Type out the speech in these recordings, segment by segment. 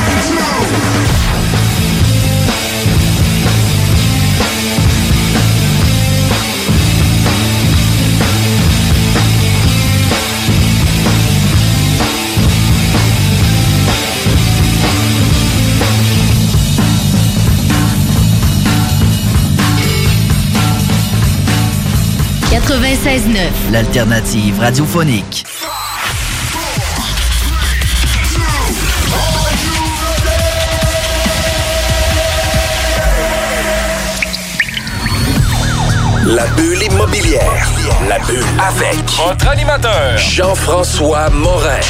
« 96.9. L'alternative radiophonique. La bulle immobilière. La bulle avec votre animateur, Jean-François Morin.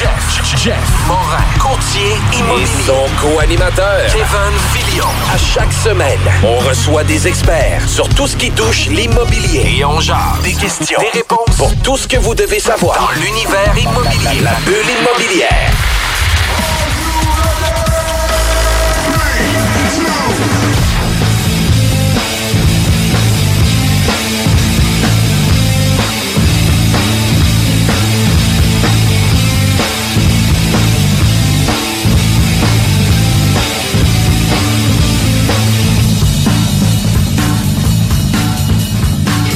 Jeff, Morin. Courtier et son co-animateur, Kevin Filion. À chaque semaine, on reçoit des experts sur tout ce qui touche l'immobilier. Et on jase. Des questions. Des réponses. Pour tout ce que vous devez savoir. Dans l'univers immobilier. La, la bulle immobilière.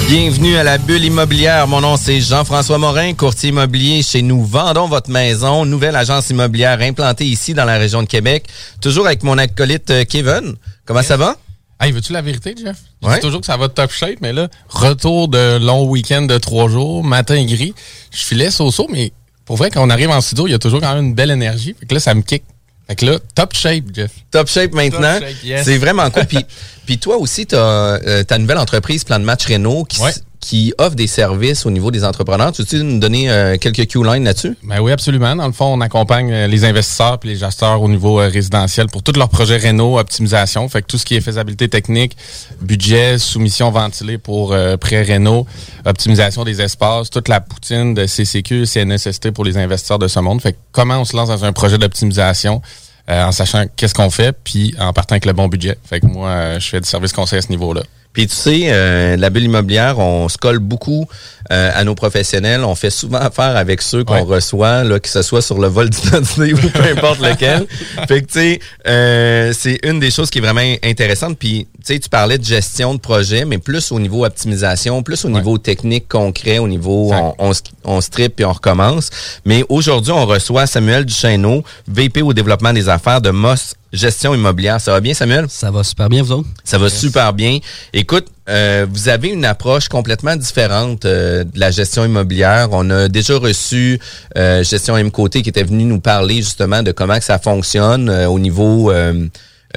Bienvenue à la bulle immobilière. Mon nom c'est Jean-François Morin, courtier immobilier chez nous. Vendons votre maison, nouvelle agence immobilière implantée ici dans la région de Québec. Toujours avec mon acolyte euh, Kevin. Comment ça va? Hey, veux-tu la vérité, Jeff? Je Ouais. dis toujours que ça va top shape, mais là, retour de long week-end de trois jours, matin gris. Je filais so-so, mais pour vrai, quand on arrive en studio, il y a toujours quand même une belle énergie. Fait que là, ça me kick. Fait que là, top shape, Jeff. Top shape maintenant. Top shape, yes. C'est vraiment cool. Puis, puis toi aussi, tu as ta nouvelle entreprise Plan de match Renault qui, s- Ouais. Qui offre des services au niveau des entrepreneurs. Tu veux nous donner euh, quelques Q-lines là-dessus? Ben oui, absolument. Dans le fond, on accompagne euh, les investisseurs et les gesteurs au niveau euh, résidentiel pour tous leurs projets réno, optimisation. Fait que tout ce qui est faisabilité technique, budget, soumission ventilée pour euh, prêt réno, optimisation des espaces, toute la poutine de CCQ, CNSST pour les investisseurs de ce monde. Fait que comment on se lance dans un projet d'optimisation en sachant qu'est-ce qu'on fait, puis en partant avec le bon budget. Fait que moi, je fais du service conseil à ce niveau-là. Puis tu sais, euh, la bulle immobilière, on se colle beaucoup euh, à nos professionnels. On fait souvent affaire avec ceux qu'on Ouais. reçoit, là, que ce soit sur le vol d'identité ou peu importe lequel. Fait que tu sais, euh, c'est une des choses qui est vraiment intéressante. Puis tu sais, tu parlais de gestion de projet, mais plus au niveau optimisation, plus au niveau technique concret, au niveau on, on strip puis on recommence. Mais aujourd'hui, on reçoit Samuel Duchesneau, VP au développement des affaires de Moss Gestion immobilière. Ça va bien, Samuel? Ça va super bien, vous autres? Ça va super bien. Écoute, euh, vous avez une approche complètement différente euh, de la gestion immobilière. On a déjà reçu euh, Gestion M Côté qui était venu nous parler justement de comment que ça fonctionne euh, au niveau euh,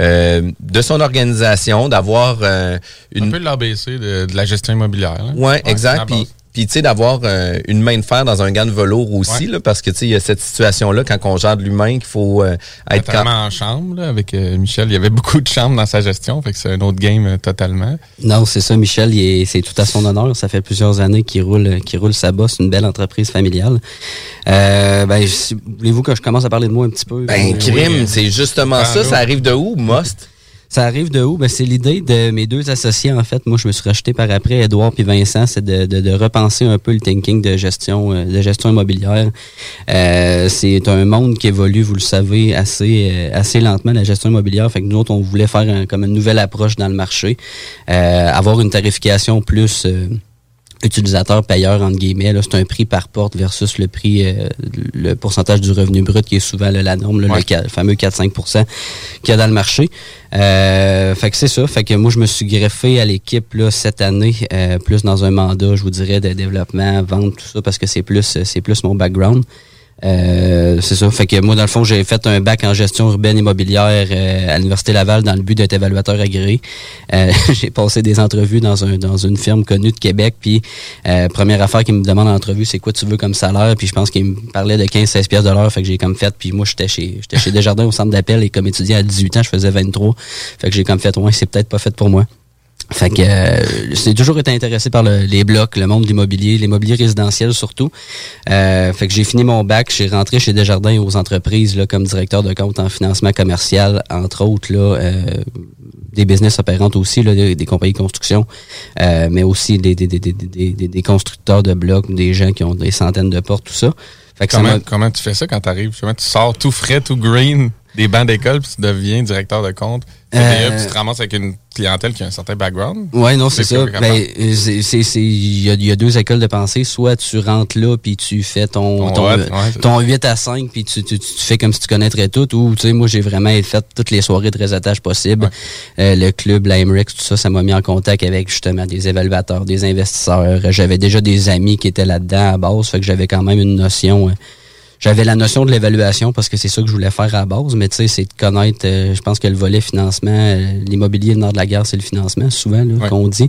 euh, de son organisation, d'avoir euh, Un une... peu de l'ABC de, de la gestion immobilière. là. Ouais, exact. Puis. Puis tu sais, d'avoir euh, une main de fer dans un gant de velours aussi, Ouais. là, parce que tu sais, il y a cette situation-là quand on gère de l'humain qu'il faut euh, être... quand- Totalement en chambre, là, avec euh, Michel. Il y avait beaucoup de chambres dans sa gestion, fait que c'est un autre game euh, totalement. Non, c'est ça, Michel, c'est tout à son honneur. Ça fait plusieurs années qu'il roule, qu'il roule sa bosse, une belle entreprise familiale. Euh, ben, voulez-vous que je commence à parler de moi un petit peu? Ben, crime, oui. c'est justement Ah, ça. Ça arrive de où, Most? Ça arrive de où? Ben, c'est l'idée de mes deux associés, en fait. Moi, je me suis racheté par après, Edouard puis Vincent, c'est de, de, de, repenser un peu le thinking de gestion, euh, de gestion immobilière. Euh, c'est un monde qui évolue, vous le savez, assez, euh, assez lentement, la gestion immobilière. Fait que nous autres, on voulait faire comme une nouvelle approche dans le marché. avoir une tarification plus utilisateur payeur entre guillemets là c'est un prix par porte versus le prix euh, le pourcentage du revenu brut qui est souvent la norme le, fameux 4-5% qu'il y a dans le marché. Euh, fait que c'est ça. Fait que moi je me suis greffé à l'équipe là cette année euh, plus dans un mandat je vous dirais de développement vente tout ça parce que c'est plus c'est plus mon background euh, c'est ça. Fait que moi, dans le fond, j'ai fait un bac en gestion urbaine immobilière euh, à l'Université Laval dans le but d'être évaluateur agréé. Euh, j'ai passé des entrevues dans, un, dans une firme connue de Québec. Puis, première affaire qu'il me demande en entrevue, c'est quoi tu veux comme salaire? Puis je pense qu'il me parlait de 15-16 pièces de l'heure. Fait que j'ai comme fait. Puis moi, j'étais chez j'étais chez Desjardins au centre d'appel et comme étudiant à 18 ans, je faisais 23. Fait que j'ai comme fait, ouais, c'est peut-être pas fait pour moi. Fait que euh, j'ai toujours été intéressé par les blocs, le monde de l'immobilier, l'immobilier résidentiel surtout. Euh, fait que j'ai fini mon bac, j'ai rentré chez Desjardins aux entreprises là, comme directeur de compte en financement commercial, entre autres là, euh, des business opérantes aussi, là, des, compagnies de construction, euh, mais aussi des, des, des, des, des constructeurs de blocs, des gens qui ont des centaines de portes, tout ça. Fait que comment, comment tu fais ça quand tu arrives? tu sors tout frais, tout green? Des bancs d'école, puis tu deviens directeur de compte. Euh, puis tu te ramasses avec une clientèle qui a un certain background. Oui, non, c'est ça. Ben, il y, a deux écoles de pensée. Soit tu rentres là, puis tu fais ton, ton, 8 à 5, puis tu, tu, fais comme si tu connaîtrais tout. Ou, tu sais, moi, j'ai vraiment fait toutes les soirées de réseautage possibles. Euh, le club, l'IMREX, tout ça, ça m'a mis en contact avec, justement, des évaluateurs, des investisseurs. J'avais déjà des amis qui étaient là-dedans à base, fait que j'avais quand même une notion... Euh, j'avais la notion de l'évaluation parce que c'est ça que je voulais faire à base, mais tu sais, c'est de connaître, euh, je pense que le volet financement, euh, l'immobilier le nord de la guerre, c'est le financement, souvent, là, qu'on dit.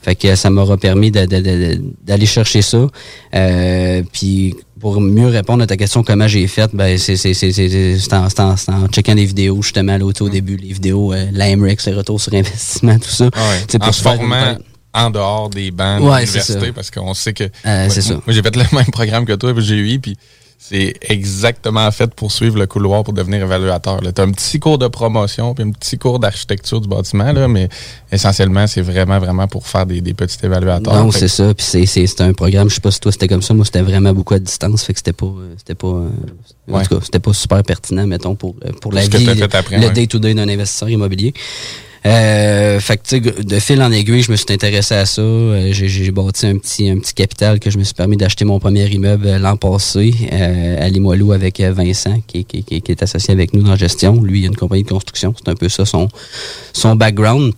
Fait que ça m'aura permis d'aller chercher ça. Euh, puis pour mieux répondre à ta question, comment j'ai fait, ben c'est en, en, en, checkant des vidéos, justement, là, au mm. début, les vidéos, euh, l'AMREX, les retours sur investissement, tout ça. Ah pour se formant en dehors des bancs de l'université, parce qu'on sait que... c'est ça. Moi, j'ai fait le même programme que toi, j'ai eu, puis c'est exactement fait pour suivre le couloir pour devenir évaluateur. Tu as un petit cours de promotion puis un petit cours d'architecture du bâtiment, là, mais essentiellement, c'est vraiment, vraiment pour faire des, petits évaluateurs. Non, c'est ça. Puis c'est un programme, je sais pas si toi c'était comme ça, moi c'était vraiment beaucoup à distance, fait que c'était pas c'était pas euh, en tout cas, c'était pas super pertinent, mettons, pour, euh, pour la vie, le day-to-day d'un investisseur immobilier. Euh, fait que, de fil en aiguille, je me suis intéressé à ça. Euh, j'ai bâti un petit, un petit capital que je me suis permis d'acheter mon premier immeuble euh, l'an passé euh, à Limoilou avec Vincent, qui, qui, qui, est associé avec nous dans la gestion. Lui, il a une compagnie de construction. C'est un peu ça son, son background.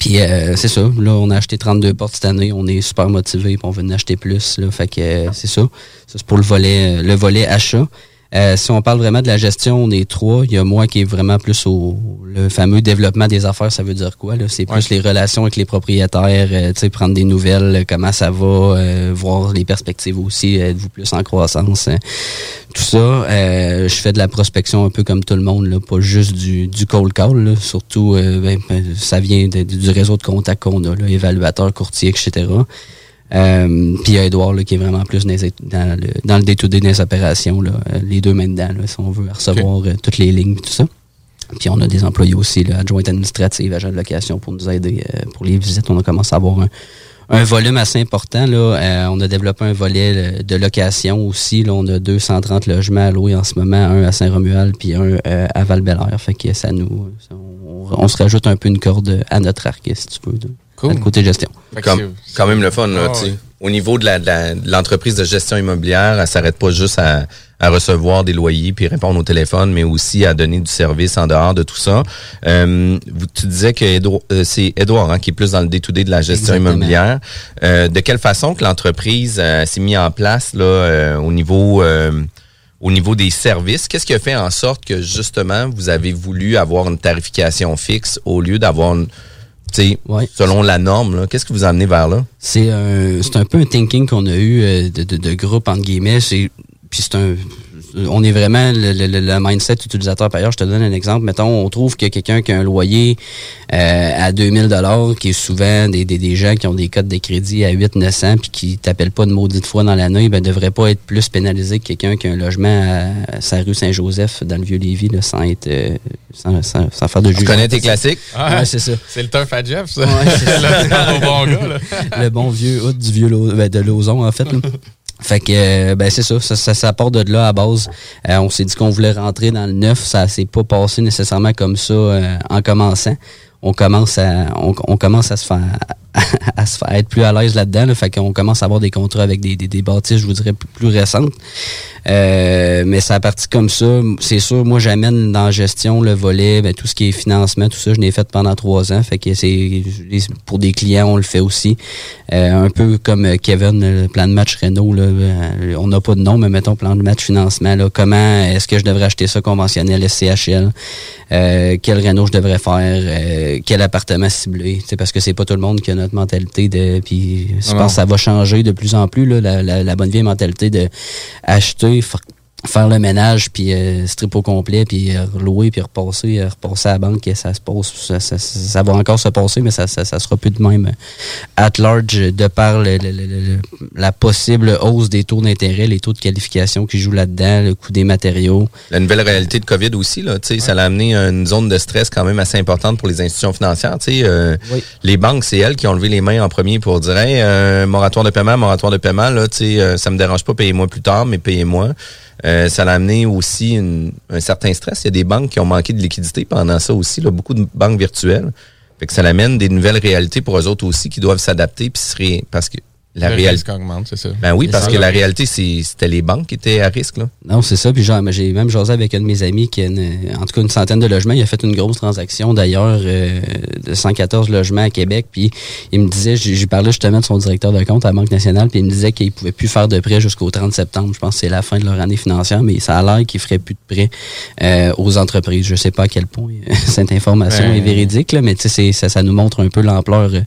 Puis c'est ça. Là, on a acheté 32 portes cette année. On est super motivé. on veut en acheter plus. Là, fait que c'est ça. Ça, c'est pour le volet, le volet achat. Euh, si on parle vraiment de la gestion des trois, il y a moi qui est vraiment plus au le fameux développement des affaires, ça veut dire quoi? C'est plus les relations avec les propriétaires, euh, prendre des nouvelles, euh, comment ça va, euh, voir les perspectives aussi, êtes-vous plus en croissance, hein? tout ça. je fais de la prospection un peu comme tout le monde, là, pas juste du, du cold call, surtout ben, ben, ça vient du réseau de contacts qu'on a, là, évaluateur, courtier, etc. Euh, puis il y a Edouard là, qui est vraiment plus dans, le, dans le day-to-day des opérations, là, euh, les deux mains dedans, là, si on veut recevoir euh, toutes les lignes tout ça. Puis on a des employés aussi, là, adjointes administratives, agents de location pour nous aider pour les visites. On a commencé à avoir un, un volume assez important. Là. on a développé un volet de location aussi. Là. On a 230 logements à louer en ce moment, un à Saint-Romuald puis un à val Fait que ça nous. on, se rajoute un peu une corde à notre arc, si tu veux côté gestion. Comme, quand même le fun, là, ah, Au niveau de l'entreprise de, gestion immobilière, elle s'arrête pas juste à, recevoir des loyers puis répondre au téléphone, mais aussi à donner du service en dehors de tout ça. Euh, tu disais que euh, c'est Edouard hein, qui est plus dans le day-to-day de la gestion immobilière. Euh, de quelle façon que l'entreprise s'est mise en place là au niveau au niveau des services, qu'est-ce qui a fait en sorte que justement vous avez voulu avoir une tarification fixe au lieu d'avoir une selon la norme. Qu'est-ce que vous amenez vers là? C'est un, un peu un thinking qu'on a eu euh, de, de, de, groupe, entre guillemets. Puis c'est un on est vraiment le, mindset utilisateur payeur. Je te donne un exemple. Mettons, on trouve que quelqu'un qui a un loyer euh, à 2000 dollars, qui est souvent des, des, gens qui ont des codes de crédit à 8 900 puis qui t'appellent pas de maudite fois dans l'année, ben devrait pas être plus pénalisé que quelqu'un qui a un logement à, sa rue Saint-Joseph dans le Vieux-Lévis sans être euh, sans, sans, faire de jugement. Tu connais tes classiques? ouais, c'est ça. C'est le turf à Jeff, ça. Ouais, c'est le, bon gars, là. le bon vieux hood du vieux ben, de Lauson, en fait. Fait que euh, ben c'est ça, ça, ça, part de là à base. Euh, on s'est dit qu'on voulait rentrer dans le neuf, ça s'est pas passé nécessairement comme ça euh, en commençant. On commence à on, commence à se faire à se faire être plus à l'aise là-dedans. Là, fait qu'on commence à avoir des contrats avec des, des, bâtisses, je vous dirais, plus, récentes. Euh, mais ça a parti comme ça. C'est sûr, moi, j'amène dans la gestion le volet, ben, tout ce qui est financement, tout ça, je l'ai fait pendant trois ans. Fait que c'est pour des clients, on le fait aussi. Euh, un peu comme Kevin, le plan de match Renault. Euh, on n'a pas de nom, mais mettons plan de match financement. Comment est-ce que je devrais acheter ça conventionnel SCHL? Quel Renault je devrais faire? Quel appartement ciblé? parce que c'est pas tout le monde qui a notre mentalité de. Puis je pense que ça va changer de plus en plus, là, la, la, la bonne vieille mentalité de acheter faire le ménage puis euh, strip au complet puis euh, louer puis repasser euh, repasser à la banque et ça se passe ça, ça, va encore se passer mais ça, ça, sera plus de même at large de par la possible hausse des taux d'intérêt les taux de qualification qui jouent là-dedans le coût des matériaux. La nouvelle réalité de Covid aussi là tu sais ça a amené une zone de stress quand même assez importante pour les institutions financières tu sais les banques c'est elles qui ont levé les mains en premier pour dire hey, moratoire de paiement moratoire de paiement là tu sais ça me dérange pas payez-moi plus tard mais payez-moi euh, ça a amené aussi un certain stress. Il y a des banques qui ont manqué de liquidité pendant ça aussi, beaucoup de banques virtuelles. Ça amène des nouvelles réalités pour eux autres aussi qui doivent s'adapter puis parce que la réalité augmente, c'est ça. Ben oui, parce que la réalité, c'était les banques qui étaient à risque. Là. Non, c'est ça. Puis j'ai même jasé avec un de mes amis qui a en tout cas une centaine de logements. Il a fait une grosse transaction d'ailleurs euh, de 114 logements à Québec. Puis il me disait, j'ai parlé justement de son directeur de compte à la Banque nationale, puis il me disait qu'il pouvait plus faire de prêts jusqu'au 30 septembre. Je pense que c'est la fin de leur année financière, mais ça a l'air qu'il ferait plus de prêts euh, aux entreprises. Je sais pas à quel point cette information est véridique, là, mais ça, ça nous montre un peu l'ampleur. Euh,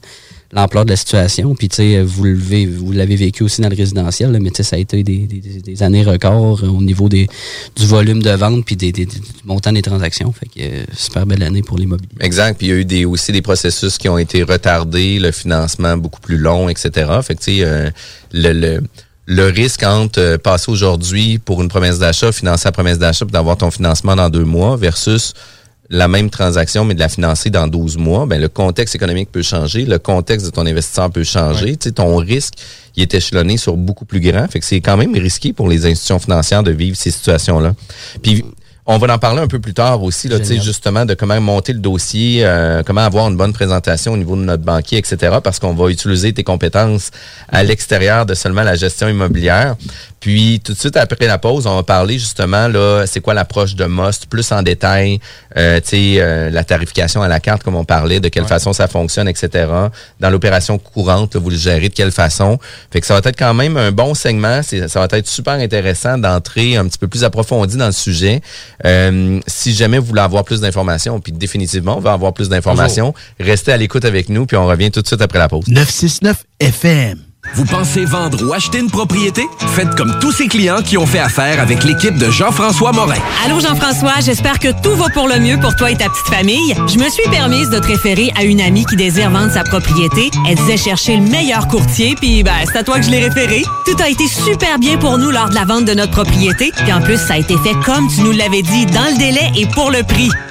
l'ampleur de la situation. Puis, tu sais, vous l'avez, vous l'avez vécu aussi dans le résidentiel, mais tu sais, ça a été des, des, années records au niveau des, du volume de vente puis des, du montant des transactions. Fait que euh, super belle année pour l'immobilier. Exact. Puis, il y a eu des, aussi des processus qui ont été retardés, le financement beaucoup plus long, etc. Fait que, tu sais, euh, le, le le risque entre euh, passer aujourd'hui pour une promesse d'achat, financer la promesse d'achat, puis d'avoir ton financement dans deux mois versus la même transaction, mais de la financer dans 12 mois, ben, le contexte économique peut changer, le contexte de ton investisseur peut changer. Tu sais, ton risque, il est échelonné sur beaucoup plus grand. Fait que c'est quand même risqué pour les institutions financières de vivre ces situations-là. Puis on va en parler un peu plus tard aussi, là, justement, de comment monter le dossier, euh, comment avoir une bonne présentation au niveau de notre banquier, etc. Parce qu'on va utiliser tes compétences à l'extérieur de seulement la gestion immobilière. Puis tout de suite après la pause, on va parler justement là, c'est quoi l'approche de Most, plus en détail, euh, tu sais, euh, la tarification à la carte comme on parlait, de quelle façon ça fonctionne, etc. Dans l'opération courante, vous le gérez de quelle façon. Fait que ça va être quand même un bon segment. Ça va être super intéressant d'entrer un petit peu plus approfondi dans le sujet. Euh, si jamais vous voulez avoir plus d'informations, puis définitivement on va avoir plus d'informations, restez à l'écoute avec nous, puis on revient tout de suite après la pause. 969 FM. Vous pensez vendre ou acheter une propriété? Faites comme tous ces clients qui ont fait affaire avec l'équipe de Jean-François Morin. Allô Jean-François, j'espère que tout va pour le mieux pour toi et ta petite famille. Je me suis permise de te référer à une amie qui désire vendre sa propriété. Elle disait chercher le meilleur courtier, puis ben, c'est à toi que je l'ai référé. Tout a été super bien pour nous lors de la vente de notre propriété. Puis en plus, ça a été fait comme tu nous l'avais dit, dans le délai et pour le prix.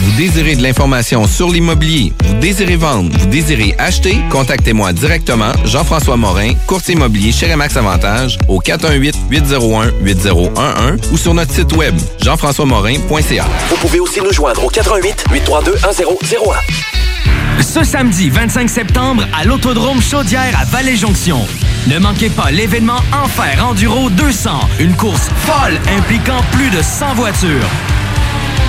Vous désirez de l'information sur l'immobilier, vous désirez vendre, vous désirez acheter, contactez-moi directement, Jean-François Morin, courtier immobilier chez Remax Avantage, au 418-801-8011 ou sur notre site web, jean-françois-morin.ca. Vous pouvez aussi nous joindre au 418 832 1001. Ce samedi 25 septembre à l'Autodrome Chaudière à Vallée-Jonction. Ne manquez pas l'événement Enfer Enduro 200, une course folle impliquant plus de 100 voitures.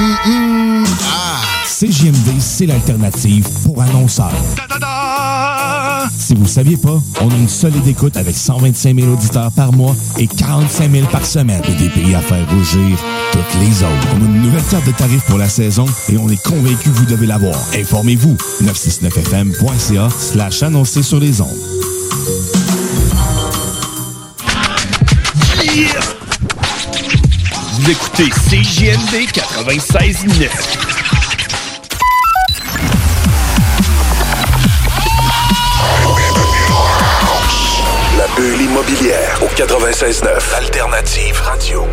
Ah, CJMD, c'est l'alternative pour annonceurs. Si vous ne saviez pas, on a une solide écoute avec 125 000 auditeurs par mois et 45 000 par semaine et des pays à faire rougir toutes les autres. On a une nouvelle carte de tarifs pour la saison et on est convaincu que vous devez l'avoir. Informez-vous. 969fm.ca slash annoncer sur les ondes. Vous écoutez CJMD 96.9. La bulle immobilière au 96.9. Alternative Radio.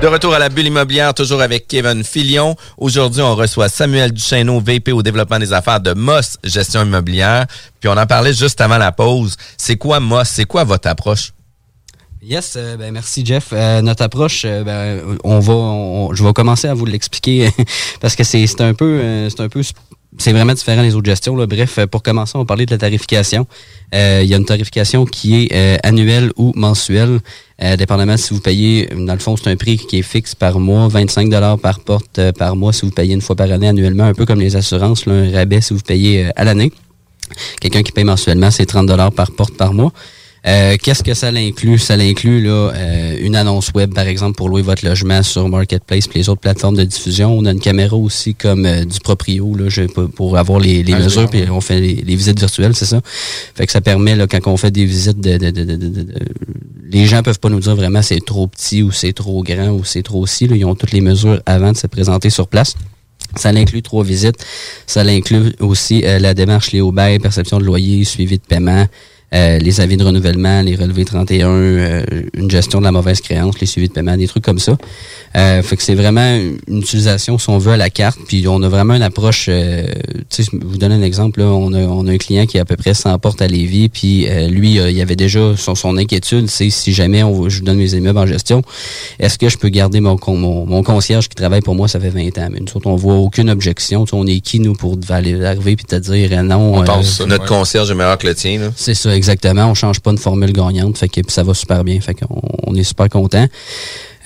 De retour à la bulle immobilière, toujours avec Kevin Filion. Aujourd'hui, on reçoit Samuel Duchesneau, VP au développement des affaires de Moss Gestion immobilière. Puis on en parlait juste avant la pause. C'est quoi Moss? C'est quoi votre approche? Yes, euh, ben merci Jeff. Euh, notre approche, euh, ben, on va, je vais commencer à vous l'expliquer parce que c'est un peu, c'est un peu, c'est vraiment différent des autres gestions. Là. Bref, pour commencer, on va parler de la tarification. Il y a une tarification qui est annuelle ou mensuelle, dépendamment si vous payez. Dans le fond, c'est un prix qui est fixe par mois, 25 dollars par porte par mois si vous payez une fois par année annuellement, un peu comme les assurances, là, un rabais si vous payez à l'année. Quelqu'un qui paye mensuellement, c'est 30 dollars par porte par mois. Euh, qu'est-ce que ça l'inclut? Ça l'inclut là, euh, une annonce web, par exemple, pour louer votre logement sur Marketplace et les autres plateformes de diffusion. On a une caméra aussi comme euh, du proprio là, pour avoir les, les mesures, puis on fait les, visites virtuelles, c'est ça? Fait que ça permet, là, quand on fait des visites, de, de, de, de les gens peuvent pas nous dire vraiment c'est trop petit ou c'est trop grand ou c'est trop si. Ils ont toutes les mesures avant de se présenter sur place. Ça l'inclut trois visites. Ça l'inclut aussi la démarche Léo Bay, perception de loyer, suivi de paiement. Euh, les avis de renouvellement, les relevés 31, euh, une gestion de la mauvaise créance, les suivis de paiement, des trucs comme ça. Euh, fait que c'est vraiment une utilisation, si on veut, à la carte. Puis on a vraiment une approche. Euh, tu sais, vous donner un exemple. Là, on, a, on a un client qui a à peu près 100 portes à Lévis. Puis lui, il avait déjà son, son inquiétude. C'est si jamais on, je vous donne mes immeubles en gestion, est-ce que je peux garder mon, mon, mon, concierge qui travaille pour moi, ça fait 20 ans. Mais nous autres, on voit aucune objection. on est qui, nous, pour arriver puis te dire non. On pense notre concierge est meilleur que le tien. C'est ça, exactement. On change pas une formule gagnante, fait que ça va super bien. Fait qu'on on est super content.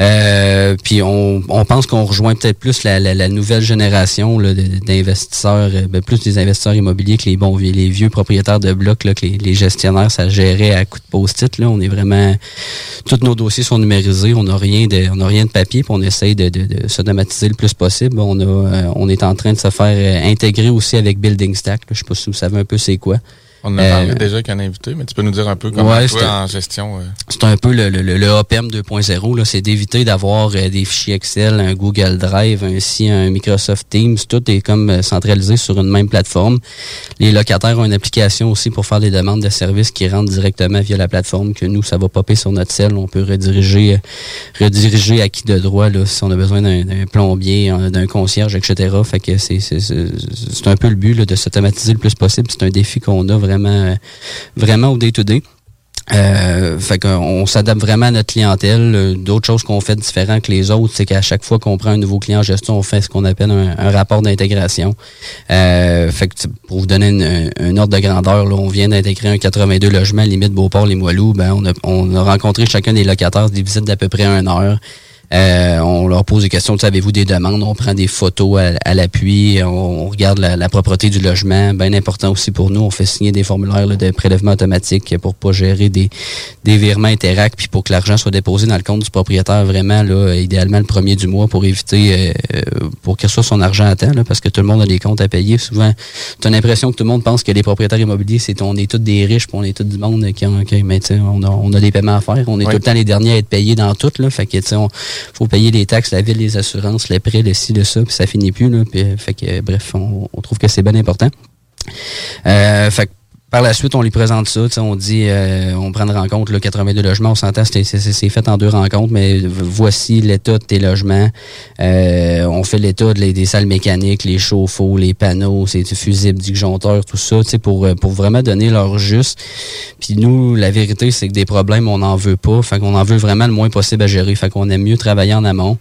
Euh, puis on, on pense qu'on rejoint peut-être plus la, la, nouvelle génération d'investisseurs, euh, ben, plus des investisseurs immobiliers que les bons les vieux propriétaires de blocs, là, que les, gestionnaires, ça gérait à coup de post-it. Là. On est vraiment tous nos dossiers sont numérisés, on n'a rien de on a rien de papier, puis on essaye de, de, de s'automatiser le plus possible. On a euh, on est en train de se faire intégrer aussi avec Building Stack. Je sais pas si vous savez un peu c'est quoi. On a parlé euh, déjà avec un invité, mais tu peux nous dire un peu comment ouais, toi, en gestion. Euh? C'est un peu le, le, le OPM 2.0. C'est d'éviter d'avoir euh, des fichiers Excel, un Google Drive, ainsi un Microsoft Teams. Tout est comme centralisé sur une même plateforme. Les locataires ont une application aussi pour faire des demandes de services qui rentrent directement via la plateforme. Que nous, ça va popper sur notre cell. On peut rediriger, rediriger à qui de droit là, si on a besoin d'un plombier, d'un concierge, etc. Fait que c'est un peu le but là, de s'automatiser le plus possible. C'est un défi qu'on a vraiment, vraiment au day-to-day. Euh, fait qu'on s'adapte vraiment à notre clientèle. D'autres choses qu'on fait différent que les autres, c'est qu'à chaque fois qu'on prend un nouveau client en gestion, on fait ce qu'on appelle un, rapport d'intégration. Euh, fait que pour vous donner une, ordre de grandeur, là, on vient d'intégrer un 82 logements limite Beauport-les-Moilous. Ben, on a, on a rencontré chacun des locataires des visites d'à peu près une heure. Euh, on leur pose des questions, avez-vous des demandes? On prend des photos à, l'appui, on, regarde la, propreté du logement. Bien important aussi pour nous, on fait signer des formulaires de prélèvement automatique pour pas gérer des, des virements interact, puis pour que l'argent soit déposé dans le compte du propriétaire vraiment, là, idéalement le premier du mois pour éviter, euh, pour qu'il soit son argent à temps, parce que tout le monde a des comptes à payer. Souvent, tu as l'impression que tout le monde pense que les propriétaires immobiliers, c'est on est tous des riches, puis on est tous du monde qui ont, mais on a, on a des paiements à faire. On est tout le temps les derniers à être payés dans tout, là. Fait que, on, faut payer les taxes, la ville, les assurances, les prêts, le ci, le ça, puis ça finit plus. Là, puis, fait que, bref, on, trouve que c'est bien important. Euh, fait par la suite, on lui présente ça. On dit, euh, on prend une rencontre, le 82 logements. On s'entend, c'est fait en deux rencontres, mais voici l'état de tes logements. Euh, on fait l'état des salles mécaniques, les chauffe-eau, les panneaux, c'est fusibles, disjoncteurs, tout ça, pour, euh, pour vraiment donner leur juste. Puis nous, la vérité, c'est que des problèmes, on n'en veut pas. Fait qu'on en veut vraiment le moins possible à gérer. Fait qu'on aime mieux travailler en amont.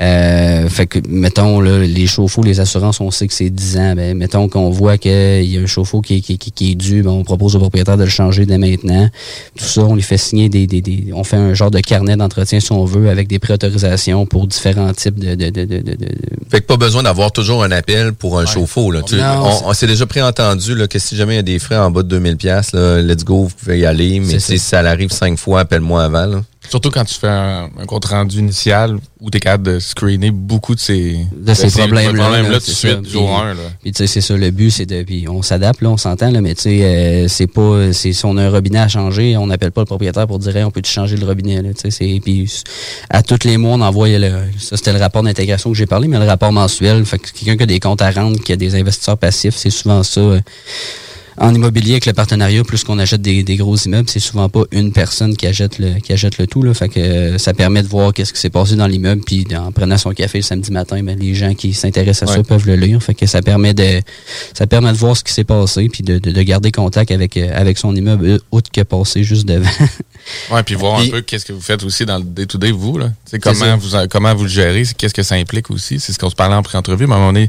Euh, fait que, mettons, là, les chauffe-eau, les assurances, on sait que c'est 10 ans. Ben, mettons qu'on voit qu'il y a un chauffe-eau qui, qui, qui, est dû, ben, on propose au propriétaire de le changer dès maintenant. Tout ça, on lui fait signer des, des, des on fait un genre de carnet d'entretien, si on veut, avec des préautorisations pour différents types de, de, de, de, Fait que pas besoin d'avoir toujours un appel pour un chauffe-eau, là. on, s'est déjà préentendu, là, que si jamais il y a des frais en bas de 2000 pièces là, let's go, vous pouvez y aller. Mais si ça arrive cinq fois, appelle-moi avant, là. Surtout quand tu fais un, compte rendu initial où tu es capable de screener beaucoup de ces, de ces problèmes-là. tout de suite, jour 1. Puis tu sais, c'est ça, le but, c'est de. Puis on s'adapte, là, on s'entend, là, mais tu sais, euh, c'est pas. Si on a un robinet à changer, on n'appelle pas le propriétaire pour dire on peut changer le robinet. Là, puis à tous les mois, on envoie le. Ça, c'était le rapport d'intégration que j'ai parlé, mais le rapport mensuel. Fait que quelqu'un qui a des comptes à rendre, qui a des investisseurs passifs, c'est souvent ça. Euh, en immobilier avec le partenariat, plus qu'on achète des, gros immeubles, c'est souvent pas une personne qui achète le qui achète le tout là. Fait que euh, ça permet de voir qu'est-ce qui s'est passé dans l'immeuble, puis en prenant son café le samedi matin, ben, les gens qui s'intéressent à ça peuvent le lire. Fait que ça permet de ça permet de voir ce qui s'est passé, puis de, de, garder contact avec euh, avec son immeuble autre que passer juste devant. ouais, puis voir un peu qu'est-ce que vous faites aussi dans le day-to-day, vous là. comment vous comment vous le gérez, qu'est-ce que ça implique aussi? C'est ce qu'on se parlait en pré-entrevue, mais à un moment donné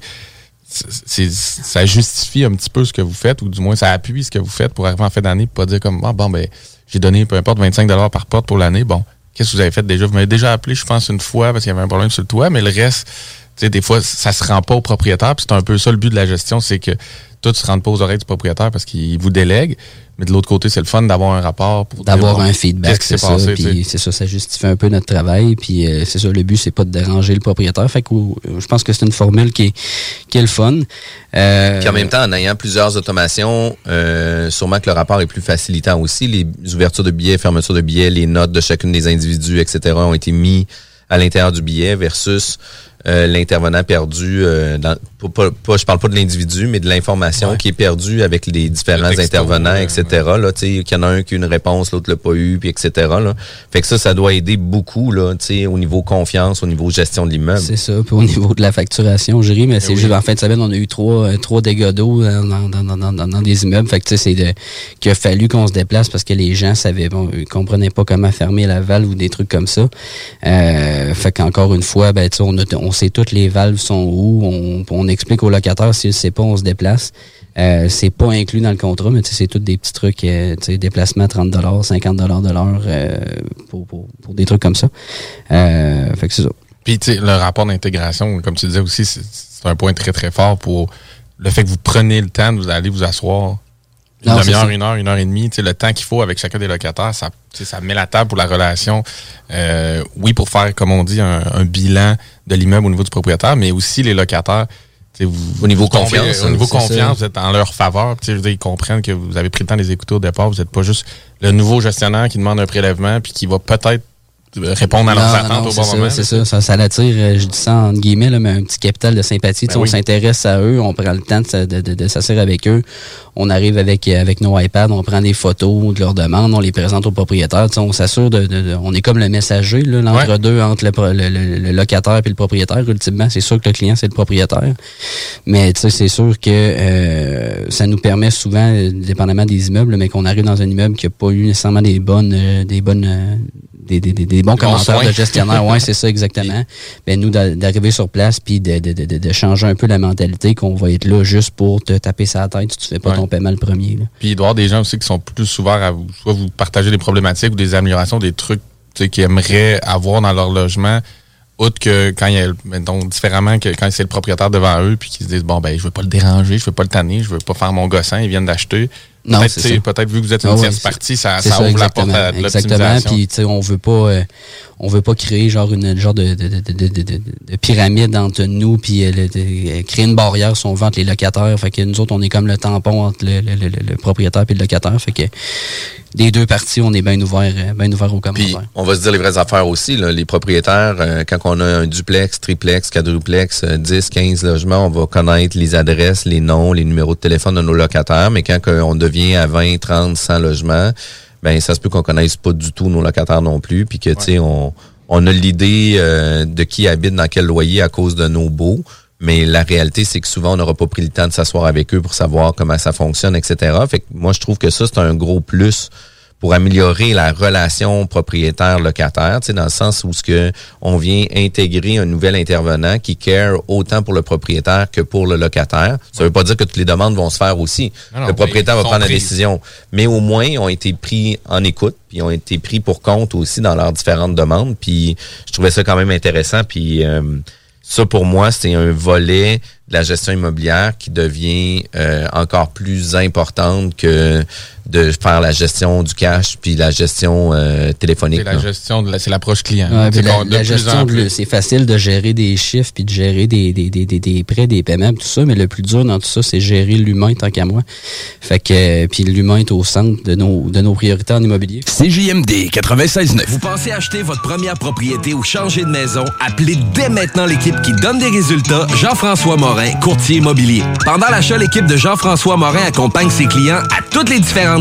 ça justifie un petit peu ce que vous faites, ou du moins ça appuie ce que vous faites pour arriver en fin d'année, pas dire comme ah, bon ben j'ai donné peu importe 25 par porte pour l'année. Bon, qu'est-ce que vous avez fait déjà? Vous m'avez déjà appelé, je pense, une fois parce qu'il y avait un problème sur le toit, mais le reste, tu sais, des fois, ça se rend pas au propriétaire. C'est un peu ça le but de la gestion, c'est que tout se rende pas aux oreilles du propriétaire parce qu'il vous délègue. Mais de l'autre côté, c'est le fun d'avoir un rapport pour d'avoir un feedback. C'est ça. Puis c'est ça, ça justifie un peu notre travail. Puis euh, c'est ça, le but, c'est pas de déranger le propriétaire. Fait que euh, je pense que c'est une formule qui est, qui est le fun. Euh, puis en même temps, en ayant plusieurs automations, sûrement que le rapport est plus facilitant aussi. Les ouvertures de billets, fermetures de billets, les notes de chacune des individus, etc. ont été mis à l'intérieur du billet versus euh, l'intervenant perdu euh, dans pas, pas, je parle pas de l'individu mais de l'information qui est perdue avec les différents intervenants etc là tu sais qu'il y en a un qui a une réponse l'autre l'a pas eu puis etc là. Fait que ça ça doit aider beaucoup là tu sais au niveau confiance au niveau gestion de l'immeuble. C'est ça puis au niveau de la facturation je mais c'est juste en fin de semaine on a eu trois euh, trois dégâts d'eau dans, dans, dans, dans, des immeubles. Fait que tu sais c'est de qu'il a fallu qu'on se déplace parce que les gens savaient bon ils comprenaient pas comment fermer la valve ou des trucs comme ça. Euh, fait qu'encore une fois ben tu sais on a on sait toutes les valves sont où. On, explique au locataire s'il ne sait pas, on se déplace. Euh, c'est pas inclus dans le contrat, mais c'est tous des petits trucs, euh, déplacement 30 50 de l'heure euh, pour, des trucs comme ça. Euh, fait que c'est ça. Puis le rapport d'intégration, comme tu disais aussi, c'est un point très très fort pour le fait que vous prenez le temps de vous aller vous asseoir une demi-heure, une heure, une heure et demie, le temps qu'il faut avec chacun des locataires, ça, ça met la table pour la relation. Euh, oui, pour faire, comme on dit, un, bilan de l'immeuble au niveau du propriétaire, mais aussi les locataires. Vous, au niveau confiance. Au niveau confiance, vous êtes en leur faveur. Je veux dire, ils comprennent que vous avez pris le temps de les écouter au départ. Vous n'êtes pas juste le nouveau gestionnaire qui demande un prélèvement puis qui va peut-être répondre à leurs attentes au bon moment. C'est ça, ça, ça l'attire, euh, je dis ça en guillemets, là, mais un petit capital de sympathie. Ben on s'intéresse à eux, on prend le temps de, de, de, s'asseoir avec eux. On arrive avec, avec nos iPads, on prend des photos de leurs demandes, on les présente aux propriétaires. on s'assure de, On est comme le messager, l'entre-deux entre le, le, locataire et le propriétaire. Ultimement, c'est sûr que le client, c'est le propriétaire. Mais c'est sûr que euh, ça nous permet souvent, euh, dépendamment des immeubles, mais qu'on arrive dans un immeuble qui n'a pas eu nécessairement des bonnes, des bonnes des, des, des, bons commentaires de gestionnaire. ouais, c'est ça exactement. Ben nous d'arriver sur place puis de, de, de, de, changer un peu la mentalité qu'on va être là juste pour te taper sa tête si tu fais pas ton paiement le premier. Là. Puis il doit y avoir des gens aussi qui sont plus ouverts à vous, soit vous partager des problématiques ou des améliorations, des trucs qu'ils aimeraient avoir dans leur logement. Outre que quand il y a, mettons, différemment que quand c'est le propriétaire devant eux, puis qu'ils se disent, bon, ben, je veux pas le déranger, je veux pas le tanner, je veux pas faire mon gossin, ils viennent d'acheter. Peut-être, peut-être vu que vous êtes une ah tierce partie, ça, ça, ouvre la porte à de Exactement. Puis, tu sais, on veut pas, euh, on veut pas créer genre une genre de, de, de, de, de pyramide entre nous, puis euh, créer une barrière si on vend entre les locataires. Fait que nous autres, on est comme le tampon entre le, le, le, propriétaire et le locataire. Fait que des deux parties, on est bien ouvert, euh, bien ouvert aux commentaires. Puis, on va se dire les vraies affaires aussi. Là. Les propriétaires, quand on a un duplex, triplex, quadruplex, 10, 15 logements, on va connaître les adresses, les noms, les numéros de téléphone de nos locataires. Mais quand on devient à 20, 30, 100 logements, ben ça se peut qu'on connaisse pas du tout nos locataires non plus, puis que tu sais on, on a l'idée euh, de qui habite dans quel loyer à cause de nos baux. Mais la réalité, c'est que souvent, on n'aura pas pris le temps de s'asseoir avec eux pour savoir comment ça fonctionne, etc. Fait que moi, je trouve que ça, c'est un gros plus pour améliorer la relation propriétaire-locataire, tu sais, dans le sens où ce que on vient intégrer un nouvel intervenant qui care autant pour le propriétaire que pour le locataire. Ça veut pas dire que toutes les demandes vont se faire aussi. le propriétaire va prendre la décision, mais au moins ils ont été pris en écoute, puis ont été pris pour compte aussi dans leurs différentes demandes. Puis je trouvais ça quand même intéressant. Puis euh, ça pour moi c'est un volet de la gestion immobilière qui devient euh, encore plus importante que de faire la gestion du cash puis la gestion euh, téléphonique. C'est la gestion, c'est l'approche client. la, gestion, c'est facile de gérer des chiffres puis de gérer des, des, des, des, prêts, des paiements, tout ça, mais le plus dur dans tout ça, c'est gérer l'humain tant qu'à moi. Fait que puis l'humain est au centre de nos de nos priorités en immobilier. CJMD 96.9. Vous pensez acheter votre première propriété ou changer de maison? Appelez dès maintenant l'équipe qui donne des résultats. Jean-François Morin, courtier immobilier. Pendant l'achat, l'équipe de Jean-François Morin accompagne ses clients à toutes les différentes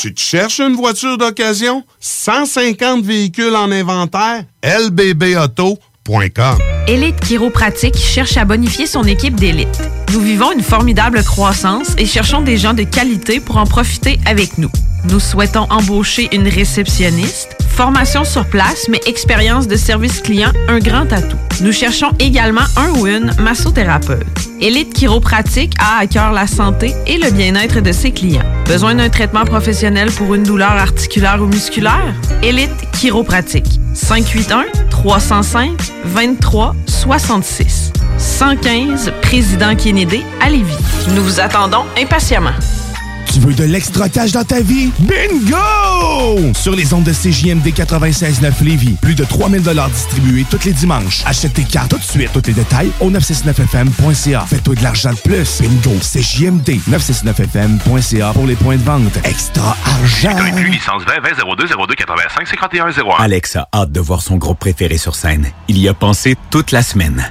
Tu te cherches une voiture d'occasion? 150 véhicules en inventaire? lbbauto.com Elite Chiropratique cherche à bonifier son équipe d'élite. Nous vivons une formidable croissance et cherchons des gens de qualité pour en profiter avec nous. Nous souhaitons embaucher une réceptionniste, formation sur place, mais expérience de service client, un grand atout. Nous cherchons également un ou une massothérapeute. Élite Chiropratique a à cœur la santé et le bien-être de ses clients. Besoin d'un traitement professionnel pour une douleur articulaire ou musculaire? Élite Chiropratique. 581 305 23 66. 115 Président Kennedy à Lévis. Nous vous attendons impatiemment. Tu veux de l'extra cash dans ta vie? Bingo! Sur les ondes de CJMD 96.9 Lévis, plus de 3000 distribués tous les dimanches. Achète tes cartes tout de suite. Tous les détails au 969FM.ca. Fais-toi de l'argent de plus. Bingo! CJMD 969FM.ca pour les points de vente. Extra argent! licence 20 20 02 02 85 51 01. Alex a hâte de voir son groupe préféré sur scène. Il y a pensé toute la semaine.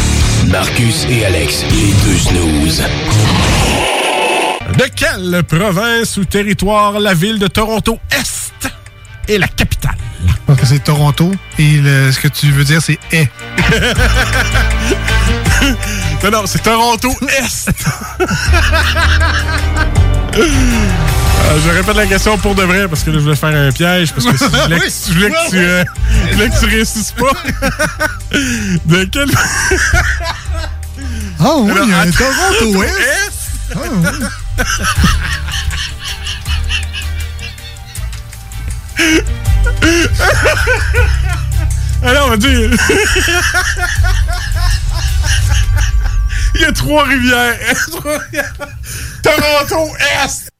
Marcus et Alex, les deux snooze. De quelle province ou territoire la ville de Toronto Est est la capitale? Donc c'est Toronto et ce que tu veux dire c'est est. non, non, c'est Toronto Est. Euh, je répète la question pour de vrai parce que là, je voulais faire un piège parce que si je voulais, que, je voulais que tu, euh, je voulais que tu réussisses pas. De quel. Oh oui, Alors, il y a un Toronto Ouest. Est. Ah, oui. Alors, on va dire. Il y a trois rivières. Toronto Est.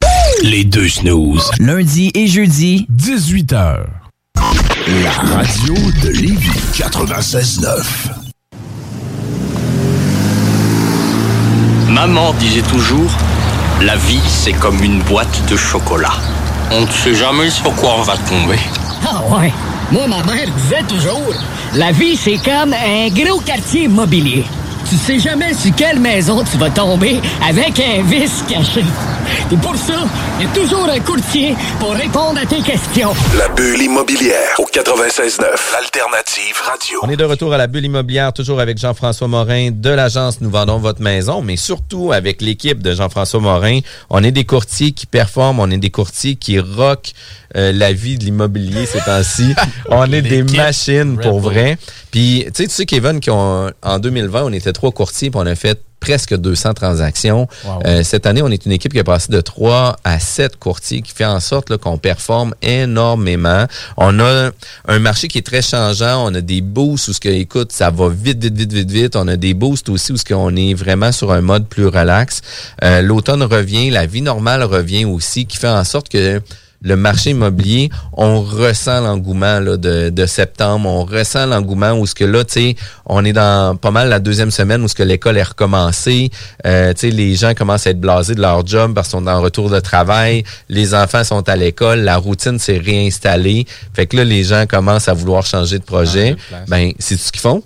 Les deux snooze. Lundi et jeudi, 18h. La radio de Lévis 96.9. Maman disait toujours, la vie c'est comme une boîte de chocolat. On ne sait jamais sur quoi on va tomber. Ah ouais. Moi, ma mère disait toujours, la vie, c'est comme un gros quartier immobilier. Tu sais jamais sur quelle maison tu vas tomber avec un vice caché. Et pour ça, il y a toujours un courtier pour répondre à tes questions. La bulle immobilière au 96.9, l'alternative radio. On est de retour à la bulle immobilière, toujours avec Jean-François Morin de l'agence Nous vendons votre maison, mais surtout avec l'équipe de Jean-François Morin. On est des courtiers qui performent, on est des courtiers qui rockent euh, la vie de l'immobilier ces temps-ci. on est des machines pour vrai. Puis, tu sais, tu sais, Kevin, qu'on, en 2020, on était trois courtiers, puis on a fait presque 200 transactions. Euh, cette année, on est une équipe qui a passé de 3 à 7 courtiers, qui fait en sorte qu'on performe énormément. On a un marché qui est très changeant. On a des boosts où ce que, écoute, ça va vite, vite, vite, vite, vite. On a des boosts aussi où ce qu'on est vraiment sur un mode plus relax. Euh, L'automne revient, la vie normale revient aussi, qui fait en sorte que le marché immobilier, on ressent l'engouement de, de septembre, on ressent l'engouement où ce que là, tu sais, on est dans pas mal la deuxième semaine où ce que l'école est recommencée, euh, tu sais, les gens commencent à être blasés de leur job parce qu'ils sont en retour de travail, les enfants sont à l'école, la routine s'est réinstallée, fait que là, les gens commencent à vouloir changer de projet. Ben, c'est ce qu'ils font.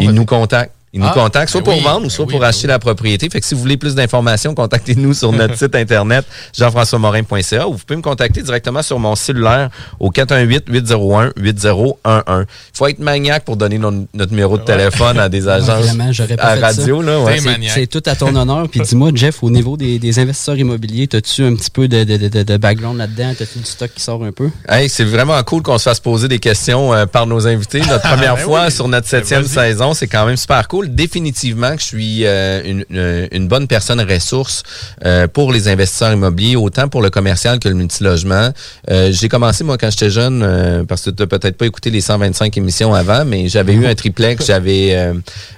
Ils nous contactent. Ils nous Ah, contactent soit ben pour oui, vendre ou ben soit oui, pour ben acheter la propriété. Fait que si vous voulez plus d'informations, contactez-nous sur notre site internet jean-françois-morin.ca ou vous pouvez me contacter directement sur mon cellulaire au 418-801-8011. Il faut être maniaque pour donner notre numéro de téléphone à des agences Vraiment, j'aurais pas à fait radio. ouais. C'est- tout à ton honneur. Puis dis-moi, Jeff, au niveau des, des investisseurs immobiliers, as-tu un petit peu de, de, de, de background là-dedans? As-tu du stock qui sort un peu? Hey, c'est vraiment cool qu'on se fasse poser des questions euh, par nos invités. Notre première Ben fois oui. sur notre septième saison, c'est quand même super cool. Définitivement que je suis euh, une, une- bonne personne ressource euh, pour les investisseurs immobiliers, autant pour le commercial que le multilogement. Euh, J'ai commencé, moi, quand j'étais jeune, euh, parce que tu n'as peut-être pas écouté les 125 émissions avant, mais j'avais eu un triplex, j'avais euh,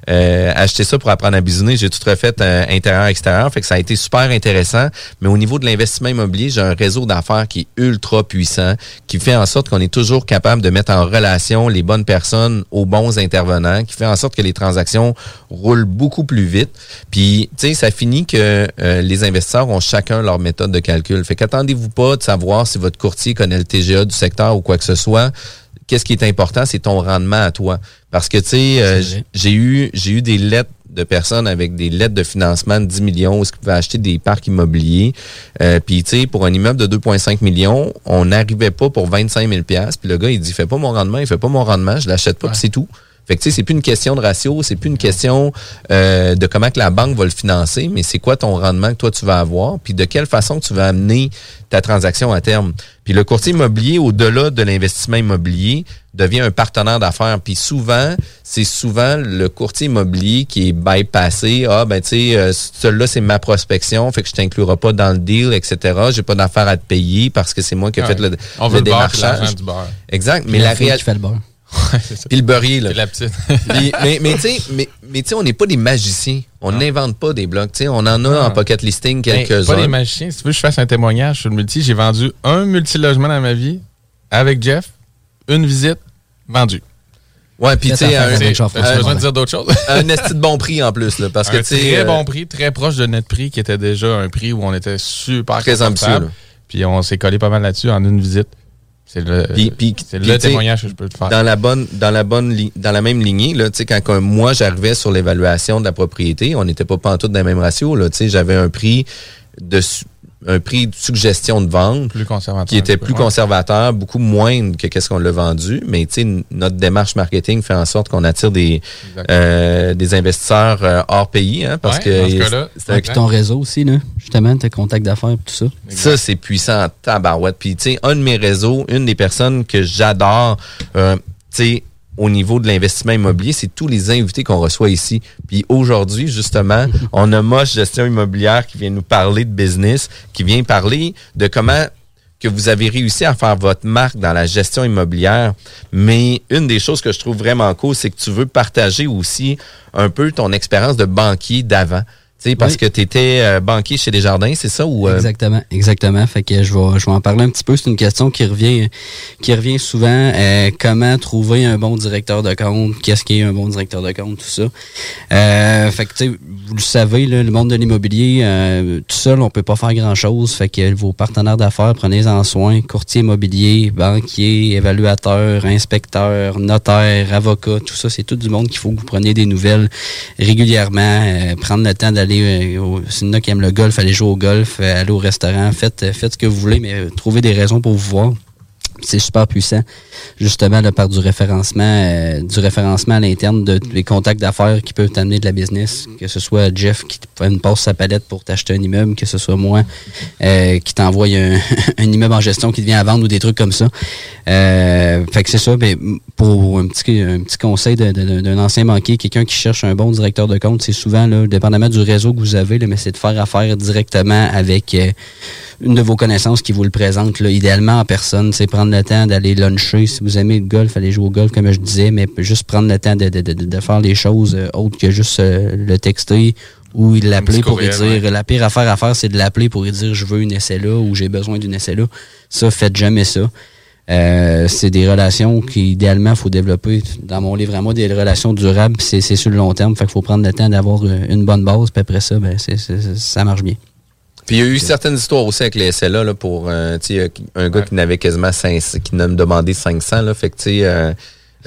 euh, acheté ça pour apprendre à bisouner. J'ai tout refait euh, intérieur-extérieur, fait que ça a été super intéressant. Mais au niveau de l'investissement immobilier, j'ai un réseau d'affaires qui est ultra puissant, qui fait en sorte qu'on est toujours capable de mettre en relation les bonnes personnes aux bons intervenants, qui fait en sorte que les transactions roulent beaucoup plus vite. Puis, tu sais, ça finit que euh, les investisseurs ont chacun leur méthode de calcul. Fait qu'attendez-vous pas de savoir si votre courtier connaît le TGA du secteur ou quoi que ce soit qu'est-ce qui est important, c'est ton rendement à toi. Parce que, tu sais, euh, j'ai eu, j'ai eu des lettres de personnes avec des lettres de financement de 10 millions où ils pouvaient acheter des parcs immobiliers. Euh, puis, tu sais, pour un immeuble de 2,5 millions, on n'arrivait pas pour 25 000 Puis le gars, il dit, fais pas mon rendement, il fait pas mon rendement, je l'achète pas, puis c'est tout. Fait que tu sais, c'est plus une question de ratio, c'est plus une question euh, de comment que la banque va le financer, mais c'est quoi ton rendement que toi tu vas avoir, puis de quelle façon tu vas amener ta transaction à terme. Puis le courtier immobilier, au-delà de l'investissement immobilier, devient un partenaire d'affaires. Puis souvent, c'est souvent le courtier immobilier qui est bypassé. Ah ben tu sais, euh, celui-là c'est ma prospection, fait que je t'inclurai pas dans le deal, etc. J'ai pas d'affaires à te payer parce que c'est moi qui ai fait le, On le veut démarchage. du beurre. Exact, mais la réalité. Puis le beurrier, là. La petite. Puis, mais mais tu sais, mais, mais tu sais, on n'est pas des magiciens. On n'invente pas des blocs. Tu sais, on en a Non. en pocket listing Ben, quelques-uns. Pas des magiciens. Si tu veux que je fasse un témoignage sur le multi, j'ai vendu un multilogement dans ma vie avec Jeff, une visite, vendu. Ouais, puis tu sais, un, besoin de dire d'autres choses? un esti de bon prix en plus, là, parce que un tu sais. très euh, bon prix, très proche de notre prix, qui était déjà un prix où on était super Très ambitieux. Puis on s'est collé pas mal là-dessus en une visite. C'est le, Puis, puis, témoignage que je peux te faire. Dans la bonne, dans la bonne, dans la même lignée, là, tu sais, quand, quand moi j'arrivais sur l'évaluation de la propriété, on n'était pas pantoute dans le même ratio, là, tu sais, j'avais un prix de, un prix de suggestion de vente plus conservateur. qui était plus ouais. conservateur, beaucoup moindre que qu'est-ce qu'on l'a vendu, mais tu sais, n- notre démarche marketing fait en sorte qu'on attire des, euh, des investisseurs euh, hors pays, hein, parce Ouais, que ce c'est ton réseau aussi, là, justement, tes contacts d'affaires, tout ça. Ça, c'est puissant tabarouette. Puis, tu sais, un de mes réseaux, une des personnes que j'adore, euh, tu sais, au niveau de l'investissement immobilier, c'est tous les invités qu'on reçoit ici. Puis aujourd'hui, justement, on a Moche Gestion Immobilière qui vient nous parler de business, qui vient parler de comment que vous avez réussi à faire votre marque dans la gestion immobilière. Mais une des choses que je trouve vraiment cool, c'est que tu veux partager aussi un peu ton expérience de banquier d'avant. Sais, parce Oui. que tu étais banquier chez Desjardins, c'est ça? Ou, euh, Exactement, exactement. Fait que je vais, je vais en parler un petit peu. C'est une question qui revient, qui revient souvent. Euh, comment trouver un bon directeur de compte Qu'est-ce qui est un bon directeur de compte Tout ça. Euh, fait que tu vous le savez, là, le monde de l'immobilier, euh, tout seul, on peut pas faire grand chose. Fait que vos partenaires d'affaires, prenez-en soin. Courtier immobilier, banquier, évaluateur, inspecteur, notaire, avocat, tout ça, c'est tout du monde qu'il faut que vous preniez des nouvelles régulièrement. euh, prendre le temps d'aller, euh, au- s'il qui aiment le golf, aller jouer au golf, euh, aller au restaurant, faites, euh, faites ce que vous voulez, mais euh, trouvez des raisons pour vous voir. C'est super puissant, justement, par du référencement, euh, du référencement à l'interne de les contacts d'affaires qui peuvent t'amener de la business, que ce soit Jeff qui te une passe sa palette pour t'acheter un immeuble, que ce soit moi euh, qui t'envoie un, un immeuble en gestion qui te vient à vendre ou des trucs comme ça. Euh, fait que c'est ça, ben, pour un petit, un petit conseil d'un ancien banquier, quelqu'un qui cherche un bon directeur de compte, c'est souvent, là, dépendamment du réseau que vous avez, mais c'est de faire affaire directement avec une de vos connaissances qui vous le présente, là, idéalement en personne, c'est prendre le temps d'aller luncher. Si vous aimez le golf, allez jouer au golf, comme je disais, mais juste prendre le temps de, de, de, de faire les choses euh, autres que juste euh, le texter ou l'appeler pour lui dire la pire affaire à faire, c'est de l'appeler pour lui dire je veux une essai là ou j'ai besoin d'une essai là. Ça, faites jamais ça. Euh, c'est des relations qui, idéalement, faut développer. Dans mon livre à moi, des relations durables, c'est c'est sur le long terme. Fait qu'il faut prendre le temps d'avoir euh, une bonne base, puis après ça, ben, ça marche bien. Puis il y a eu certaines histoires aussi avec les SLA là, pour euh, sais, un gars qui n'avait quasiment 500, qui n'a demandé 500. Là, fait que tu sais, euh,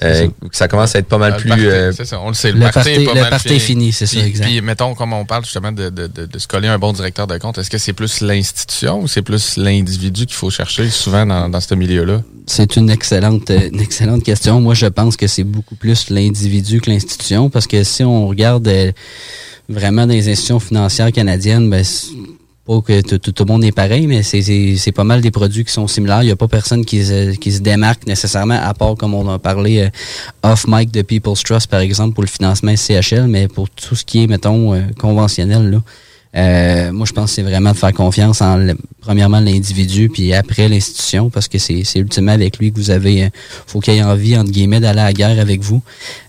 euh, ça commence à être pas mal Le plus. party, euh, c'est ça, on le sait. Le, le party, est pas le mal fini, c'est ça, Puis- exact. Puis, mettons, comme on parle justement de, de, de, de se coller un bon directeur de compte, est-ce que c'est plus l'institution ou c'est plus l'individu qu'il faut chercher souvent dans, dans ce milieu-là? C'est une excellente, euh, une excellente question. Moi, je pense que c'est beaucoup plus l'individu que l'institution, parce que si on regarde euh, vraiment dans les institutions financières canadiennes, ben, c'est pas que tout, le monde est pareil, mais c'est pas mal des produits qui sont similaires. Il n'y a pas personne qui se, qui se démarque nécessairement, à part, comme on a parlé, euh, off-mic de People's Trust, par exemple, pour le financement CHL, mais pour tout ce qui est, mettons, euh, conventionnel, là. Euh, moi, je pense que c'est vraiment de faire confiance en, le- premièrement, l'individu, puis après l'institution, parce que c'est c'est ultimement avec lui que vous avez, euh, faut qu'il ait envie, entre guillemets, d'aller à la guerre avec vous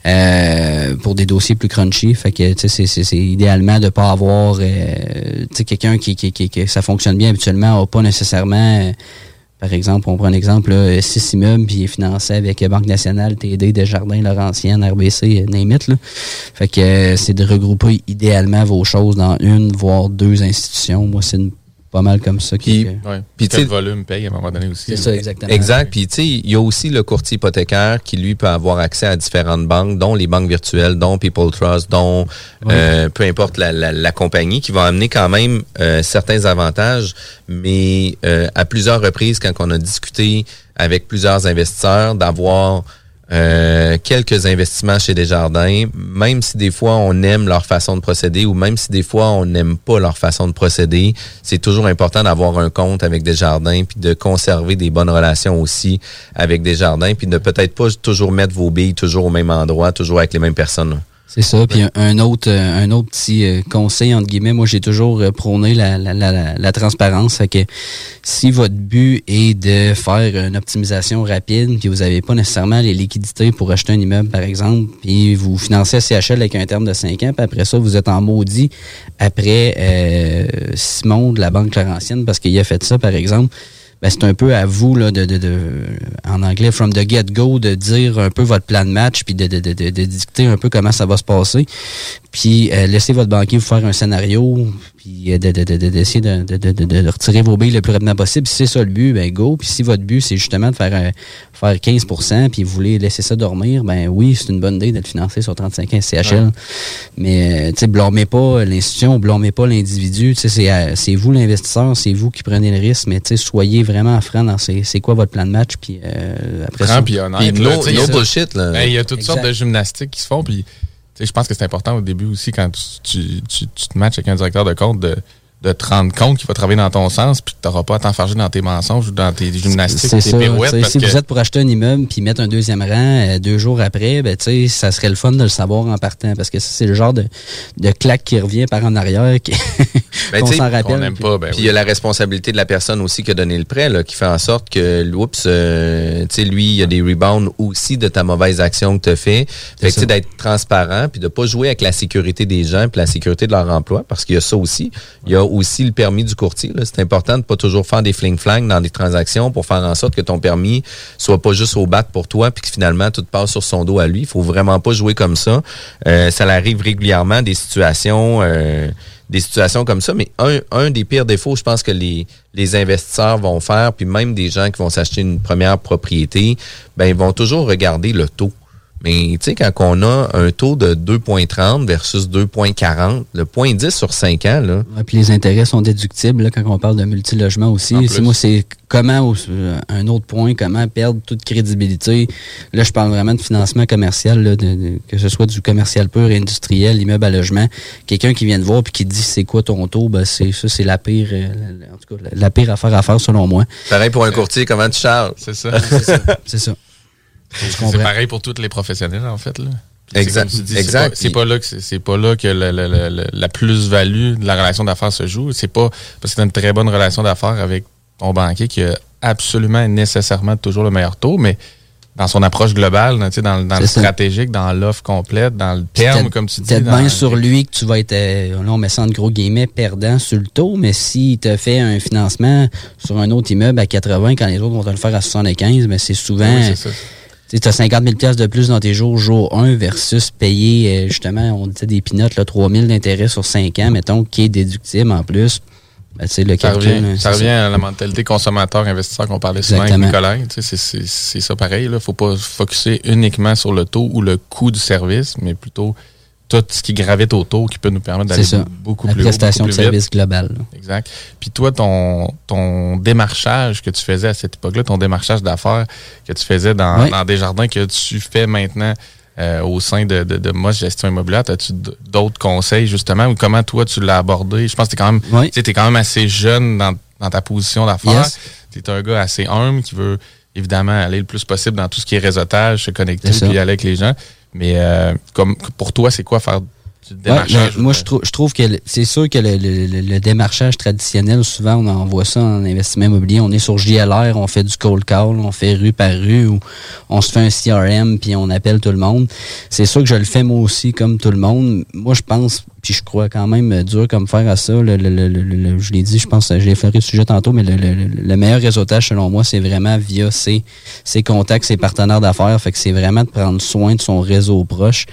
euh, pour des dossiers plus crunchy. Fait que, c'est- c'est c'est idéalement de pas avoir, euh, quelqu'un qui, qui, qui, que ça fonctionne bien habituellement, a pas nécessairement... euh, par exemple, on prend un exemple, là, il est financé avec Banque nationale, TD, Desjardins, Laurentienne, RBC, euh, name it, là. Fait que euh, c'est de regrouper idéalement vos choses dans une, voire deux institutions. Moi, c'est une- pas mal comme ça. Qui, Puis- Ouais. Puis, que tu le volume paye à un moment donné aussi. c'est ça, exactement. Exact. Puis, tu sais, il y a aussi le courtier hypothécaire qui, lui, peut avoir accès à différentes banques, dont les banques virtuelles, dont People Trust, dont euh, peu importe la, la, la compagnie, qui va amener quand même euh, certains avantages. Mais euh, à plusieurs reprises, quand on a discuté avec plusieurs investisseurs, d'avoir euh, quelques investissements chez Desjardins, même si des fois on aime leur façon de procéder ou même si des fois on n'aime pas leur façon de procéder, c'est toujours important d'avoir un compte avec Desjardins puis de conserver des bonnes relations aussi avec Desjardins puis de peut-être pas toujours mettre vos billes toujours au même endroit, toujours avec les mêmes personnes. C'est ça. Puis un, autre euh, un autre petit euh, conseil, entre guillemets, moi j'ai toujours euh, prôné la, la, la, la transparence. Fait que si votre but est de faire une optimisation rapide, puis vous n'avez pas nécessairement les liquidités pour acheter un immeuble, par exemple, puis vous financez CHL avec un terme de 5 ans, puis après ça, vous êtes en maudit après Simon de la Banque Laurentienne parce qu'il a fait ça, par exemple ben, c'est un peu à vous, là, de, de, de, en anglais, from the get-go, de dire un peu votre plan de match, puis de, de, dicter un peu comment ça va se passer. Puis euh, laissez votre banquier vous faire un scénario, puis euh, d'essayer de, de, de, de, retirer vos billes le plus rapidement possible. Si c'est ça le but, ben go. Puis si votre but, c'est justement de faire, euh, faire 15% puis vous voulez laisser ça dormir, ben oui, c'est une bonne idée d'être financé sur 35 ans CHL. Mais, tu sais, blâmez pas l'institution, blâmez pas l'individu. Tu sais, c'est vous l'investisseur, c'est vous qui prenez le risque, mais tu sais, soyez vraiment franc dans c'est quoi votre plan de match, puis après ça. Puis honnête, bullshit, là. Ben, il y a toutes sortes de gymnastiques qui se font, puis je pense que c'est important au début aussi quand tu, tu, tu, te matches avec un directeur de compte de de te rendre compte qu'il va travailler dans ton sens puis que tu n'auras pas à t'enfarger dans tes mensonges ou dans tes gymnastiques tes ça. pirouettes. si vous êtes pour acheter un immeuble puis mettre un deuxième rang euh, deux jours après, ben, ça serait le fun de le savoir en partant parce que c'est le genre de, de claque qui revient par en arrière qui, ben, qu'on s'en rappelle. pas. Ben puis il y a la responsabilité de la personne aussi qui a donné le prêt là, qui fait en sorte que oups, euh, lui, il y a des rebounds aussi de ta mauvaise action que tu as fait. Fait que d'être transparent puis de pas jouer avec la sécurité des gens puis la sécurité de leur emploi parce qu'il y a ça aussi. Il y a aussi le permis du courtier. C'est important de pas toujours faire des fling-flang dans des transactions pour faire en sorte que ton permis soit pas juste au bat pour toi puis que finalement tout passe sur son dos à lui. Il faut vraiment pas jouer comme ça. Euh, ça arrive régulièrement des situations euh, des situations comme ça, mais un, un des pires défauts, je pense que les, les investisseurs vont faire, puis même des gens qui vont s'acheter une première propriété, ben ils vont toujours regarder le taux. Mais tu sais, quand on a un taux de 2,30 versus 2,40, le point 10 sur 5 ans, là. puis les intérêts sont déductibles là, quand on parle de multilogement aussi. moi, c'est comment, euh, un autre point, comment perdre toute crédibilité. Là, je parle vraiment de financement commercial, là, de, que ce soit du commercial pur, industriel, immeuble à logement. Quelqu'un qui vient de voir puis qui dit c'est quoi ton taux, ben c'est ça, c'est la pire, euh, en tout cas, la, pire affaire à faire selon moi. Pareil pour un courtier, comment tu charges? C'est ça. c'est ça. C'est pareil pour tous les professionnels, en fait. Là. Exact. C'est pas, là que c'est pas là que la, plus-value de la relation d'affaires se joue. C'est pas parce que tu as une très bonne relation d'affaires avec ton banquier qui a absolument et nécessairement toujours le meilleur taux, mais dans son approche globale, dans, dans le stratégique, dans l'offre complète, dans le terme, comme tu dis. Peut-être bien sur lui que tu vas être, euh, là on met ça en gros guillemets, perdant sur le taux, mais s'il te fait un financement sur un autre immeuble à 80 quand les autres vont te le faire à 75, mais ben, c'est souvent... Oui, tu as 50 000 de plus dans tes jours, jour 1, versus payer, euh, justement, on disait des pinottes, 3 000 d'intérêt sur 5 ans, mettons, qui est déductible en plus. Ben, le ça revient, ça revient à la mentalité consommateur-investisseur qu'on parlait souvent avec Nicolas. C'est ça pareil. Il ne faut pas focuser uniquement sur le taux ou le coût du service, mais plutôt tout ce qui gravite autour qui peut nous permettre d'aller beaucoup plus haut. prestation de service global. Exact. Puis toi, ton, ton démarchage que tu faisais à cette époque-là, ton démarchage d'affaires que tu faisais dans, dans des jardins que tu fais maintenant euh, au sein de, de, de Moss Gestion Immobilière, as-tu d'autres conseils justement ou comment toi tu l'as abordé? Je pense que tu es, quand même, es quand même assez jeune dans, dans ta position d'affaires. Tu es un gars assez humble qui veut évidemment aller le plus possible dans tout ce qui est réseautage, se connecter puis aller avec les gens. Mais euh, comme pour toi, c'est quoi faire moi, je, trouve je trouve que c'est sûr que le, démarchage traditionnel, souvent, on envoie ça en investissement immobilier. On est sur JLR, on fait du cold call, on fait rue par rue, ou on se fait un CRM, puis on appelle tout le monde. C'est sûr que je le fais moi aussi, comme tout le monde. Moi, je pense, puis je crois quand même dur comme faire à ça. je l'ai dit, je pense, j'ai fait le sujet tantôt, mais le, meilleur réseautage, selon moi, c'est vraiment via ses, ses contacts, ses partenaires d'affaires. Fait que c'est vraiment de prendre soin de son réseau proche.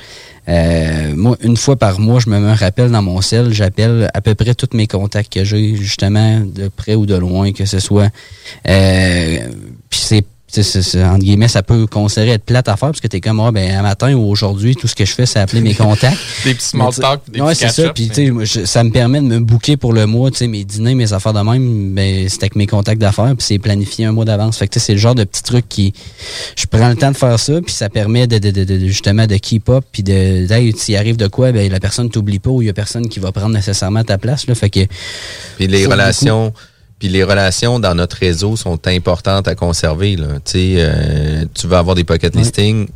Euh, moi, une fois par mois, je me mets un rappel dans mon cell. J'appelle à peu près tous mes contacts que j'ai, justement, de près ou de loin, que ce soit. Euh, puis c'est entre guillemets, ça peut considérer être plate à faire parce que t'es comme, moi, ben, un matin ou aujourd'hui, tout ce que je fais, c'est appeler mes contacts. des petits small talk, des ouais, c'est ça. Puis, tu sais, ça me permet de me booker pour le mois, tu sais, mes dîners, mes affaires de même, ben, c'est avec mes contacts d'affaires, puis c'est planifié un mois d'avance. Fait que, c'est le genre de petit truc qui, je prends le temps de faire ça, puis ça permet de, de, de, justement, de keep up, puis de, hey, s'il arrive de quoi, ben, la personne t'oublie pas ou il y a personne qui va prendre nécessairement ta place, là. Fait que. Puis les relations. Puis les relations dans notre réseau sont importantes à conserver. Là. Euh, tu veux avoir des pocket listings,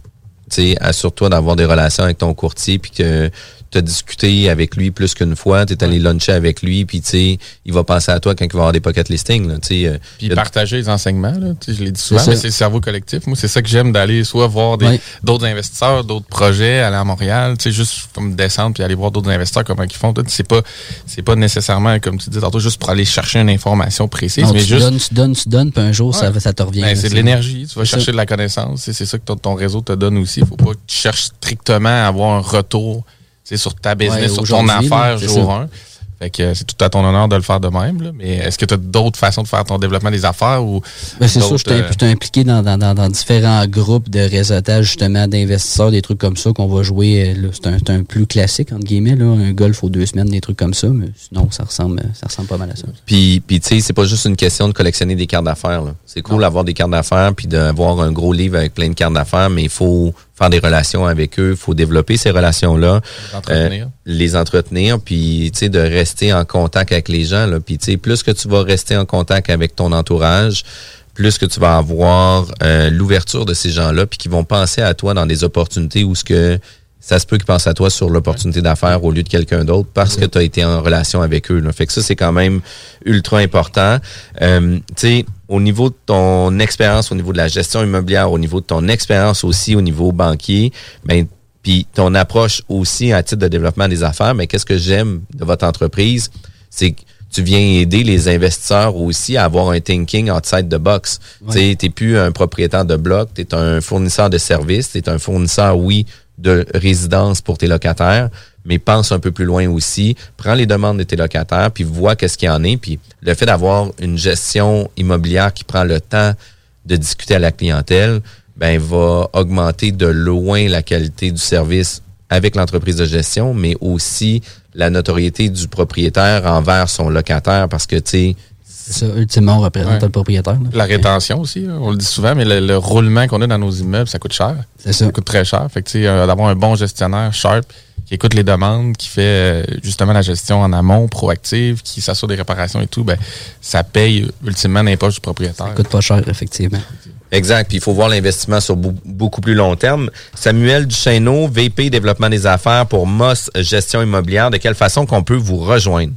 assure-toi d'avoir des relations avec ton courtier, puis que tu as discuté avec lui plus qu'une fois, tu es allé luncher avec lui, puis tu sais, il va penser à toi quand il va avoir des pocket listings. Là, euh, puis partager les enseignements, là, je l'ai dit souvent, mais c'est le cerveau collectif. Moi, c'est ça que j'aime d'aller soit voir d'autres investisseurs, d'autres projets, aller à Montréal, juste comme descendre puis aller voir d'autres investisseurs comment ils font. C'est pas c'est pas nécessairement, comme tu dis tantôt, juste pour aller chercher une information précise. mais tu juste... donnes, tu donnes, tu donnes, puis un jour, ça, ça te revient. Ben, c'est de l'énergie, tu vas chercher de la connaissance. C'est ça que ton réseau te donne aussi. Faut pas que tu cherches strictement à avoir un retour sur ta business, sur ton affaire jour 1. Fait que c'est tout à ton honneur de le faire de même. Là. Mais est-ce que tu as d'autres façons de faire ton développement des affaires ou ben C'est sûr, je suis euh, impliqué dans, dans, dans, différents groupes de réseautage justement d'investisseurs, des trucs comme ça qu'on va jouer. Euh, c'est un, un, plus classique entre guillemets, là, un golf aux deux semaines, des trucs comme ça. Mais sinon, ça ressemble, ça ressemble pas mal à ça. Puis, puis tu sais, c'est pas juste une question de collectionner des cartes d'affaires. C'est cool d'avoir des cartes d'affaires puis d'avoir un gros livre avec plein de cartes d'affaires, mais il faut faire des relations avec eux, il faut développer ces relations-là, euh, les entretenir, puis tu sais de rester en contact avec les gens. Là. Puis tu sais, plus que tu vas rester en contact avec ton entourage, plus que tu vas avoir euh, l'ouverture de ces gens-là, puis qui vont penser à toi dans des opportunités où ce que ça se peut qu'ils pensent à toi sur l'opportunité d'affaires au lieu de quelqu'un d'autre parce que tu as été en relation avec eux. Là. Fait que ça, c'est quand même ultra important. Euh, tu sais, au niveau de ton expérience, au niveau de la gestion immobilière, au niveau de ton expérience aussi au niveau banquier, ben puis ton approche aussi à titre de développement des affaires, mais qu'est-ce que j'aime de votre entreprise, c'est que tu viens aider les investisseurs aussi à avoir un thinking outside the box. Tu n'es plus un propriétaire de bloc, tu es un fournisseur de services, tu es un fournisseur, oui, de résidence pour tes locataires, mais pense un peu plus loin aussi. Prends les demandes de tes locataires, puis vois qu'est-ce qu'il y en est. Puis le fait d'avoir une gestion immobilière qui prend le temps de discuter à la clientèle, ben va augmenter de loin la qualité du service avec l'entreprise de gestion, mais aussi la notoriété du propriétaire envers son locataire parce que tu sais ça, ultimement, on représente le propriétaire. La rétention aussi, hein, on le dit souvent, mais le, roulement qu'on a dans nos immeubles, ça coûte cher. Ça. ça. coûte très cher. Fait que, euh, d'avoir un bon gestionnaire sharp qui écoute les demandes, qui fait euh, justement la gestion en amont, proactive, qui s'assure des réparations et tout, ben, ça paye ultimement l'impôt du propriétaire. Ça coûte pas cher, effectivement. Exact. Puis il faut voir l'investissement sur beaucoup plus long terme. Samuel Duchesneau, VP développement des affaires pour Moss Gestion immobilière. De quelle façon qu'on peut vous rejoindre?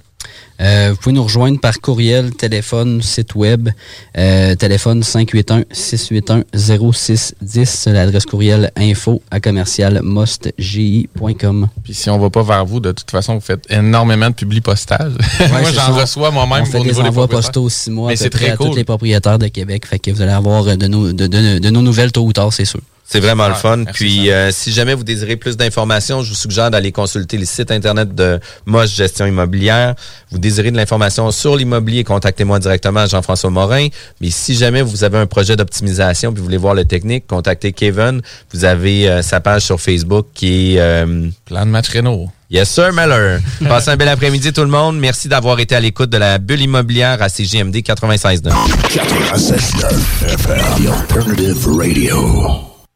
Euh, vous pouvez nous rejoindre par courriel, téléphone, site web, euh, téléphone 581-681-0610, l'adresse courriel info à commercial mostgi.com. Puis si on va pas vers vous, de toute façon, vous faites énormément de publi postage. moi, j'en reçois moi-même on fait des envois postaux six mois à, très à tous les propriétaires de Québec. Fait que vous allez avoir de nos, de, de nos nouvelles tôt ou tard, c'est sûr. C'est vraiment le fun. Puis, euh, si jamais vous désirez plus d'informations, je vous suggère d'aller consulter le site internet de Moche Gestion Immobilière. Vous désirez de l'information sur l'immobilier, contactez-moi directement, Jean-François Morin. Mais si jamais vous avez un projet d'optimisation puis vous voulez voir le technique, contactez Kevin. Vous avez euh, sa page sur Facebook qui est... Euh, Plan de match Renault. Yes, sir, Meller. Passez un bel après-midi, tout le monde. Merci d'avoir été à l'écoute de la bulle immobilière à CGMD 96.9. 96.9 Alternative Radio.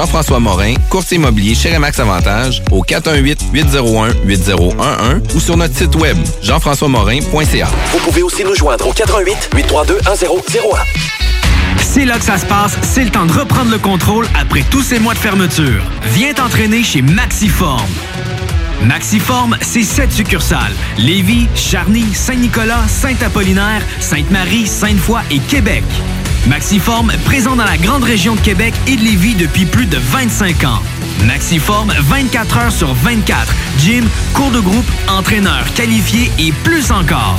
Jean-François Morin, courtier immobilier chez Remax Avantage, au 418-801-8011 ou sur notre site web, jean-françois-morin.ca. Vous pouvez aussi nous joindre au 418-832-1001. C'est là que ça se passe, c'est le temps de reprendre le contrôle après tous ces mois de fermeture. Viens t'entraîner chez Maxiform. Maxiform, c'est sept succursales. Lévis, Charny, Saint-Nicolas, Saint-Apollinaire, Sainte-Marie, Sainte-Foy et Québec. Maxiform, présent dans la grande région de Québec et de Lévis depuis plus de 25 ans. Maxiform, 24 heures sur 24. Gym, cours de groupe, entraîneur qualifié et plus encore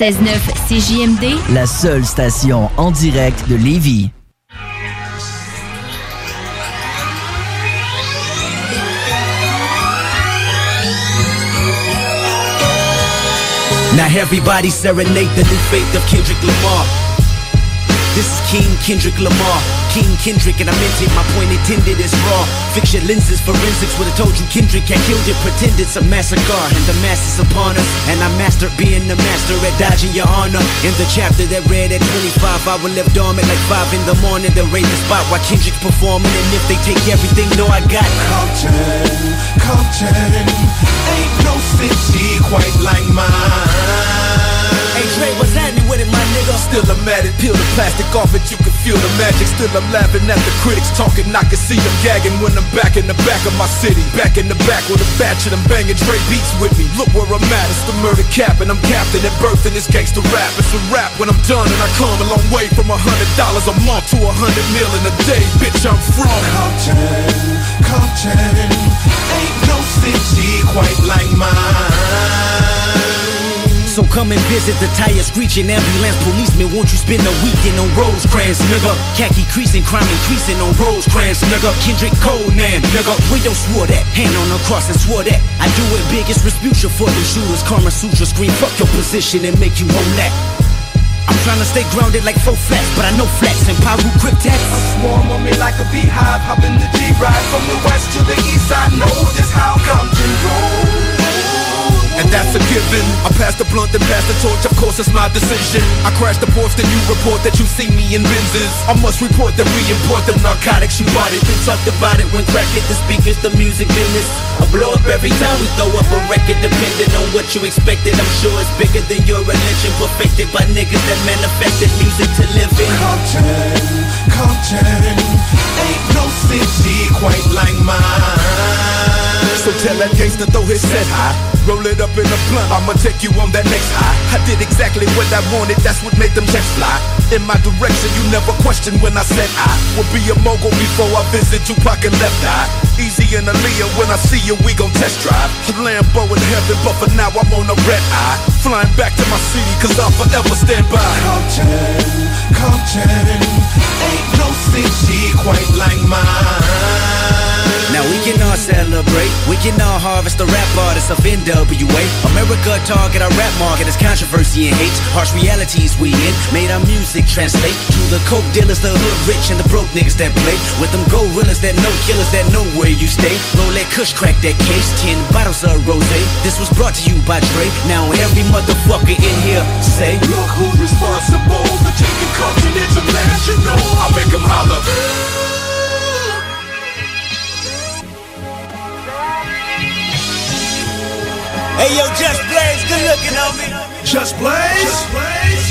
96.9 CJMD, la seule station en direct de Lévis. Now everybody serenade the new faith of Kendrick Lamar. This is King Kendrick Lamar. King Kendrick and I meant it, my point intended is raw. Fiction lenses, forensics would have told you Kendrick had killed it, pretend it's a massacre. And the mass is upon us, and I mastered being the master at dodging your honor. In the chapter that read at 25, I will live dormant like 5 in the morning, then raise the spot while Kendrick's performing. And if they take everything, no, I got Compton, Compton, ain't no city quite like mine. Hey Dre, what's nigga? Still I'm at it, peel the plastic off it, you can feel the magic. Still I'm laughing at the critics talking, I can see them gagging when I'm back in the back of my city. Back in the back with a batch of them banging Dre beats with me. Look where I'm at, it's the murder cap, and I'm captain at birth in this gangster rap. It's a rap when I'm done, and I come a long way from a hundred dollars a month to a hundred mil in a day. Bitch, I'm from Compton, Compton, ain't no city quite like mine. So come and visit the tire screeching ambulance policeman. Won't you spend a weekend on Rosecrans, nigga? Khaki creasing, crime increasing on Rosecrans, nigga. Kendrick Conan, nigga. We don't swore that. Hand on the cross and swore that. I do it biggest retribution for the shooters. Karma Sutra scream, fuck your position and make you own that. I'm trying to stay grounded like four flats, but I know flats and Paru cryptex. A swarm on me like a beehive, hop in the G-Ride from the west to the east. I know just how come to rolls and that's a given. I pass the blunt and pass the torch, of course it's my decision. I crash the porch, then you report that you see me in Benzes. I must report that we import the narcotics you bought it. Been talked about it when crack hit the speakers, the music business. I blow up every time we throw up a record, depending on what you expected. I'm sure it's bigger than your religion, perfected by niggas that manifested music to live in. Compton, Compton, ain't no city quite like mine. So tell that gangster throw his set high. Roll it up in a blunt, I'ma take you on that next high. I did exactly what I wanted, that's what made them checks fly. In my direction, you never questioned when I said I would be a mogul before I visit Tupac and left eye. Easy and Aaliyah, when I see you, we gon' test drive. Lambo in heaven, but for now I'm on a red eye. Flying back to my city, cause I'll forever stand by. Compton, Compton, Ain't no city quite like mine. Now we can all celebrate, we can all harvest the rap artists of NWA. America target our rap market as controversy and hate. Harsh realities we in, made our music translate to the coke dealers, the hood rich, and the broke niggas that play. With them gorillas that know killers that know where you stay. Roll that kush, crack that case, 10 bottles of rose. This was brought to you by Dre. Now every motherfucker in here say, Look who's responsible for taking culture international. I make them holler. Hey yo, Just Blaze, good looking on me. Just Blaze. Just Blaze.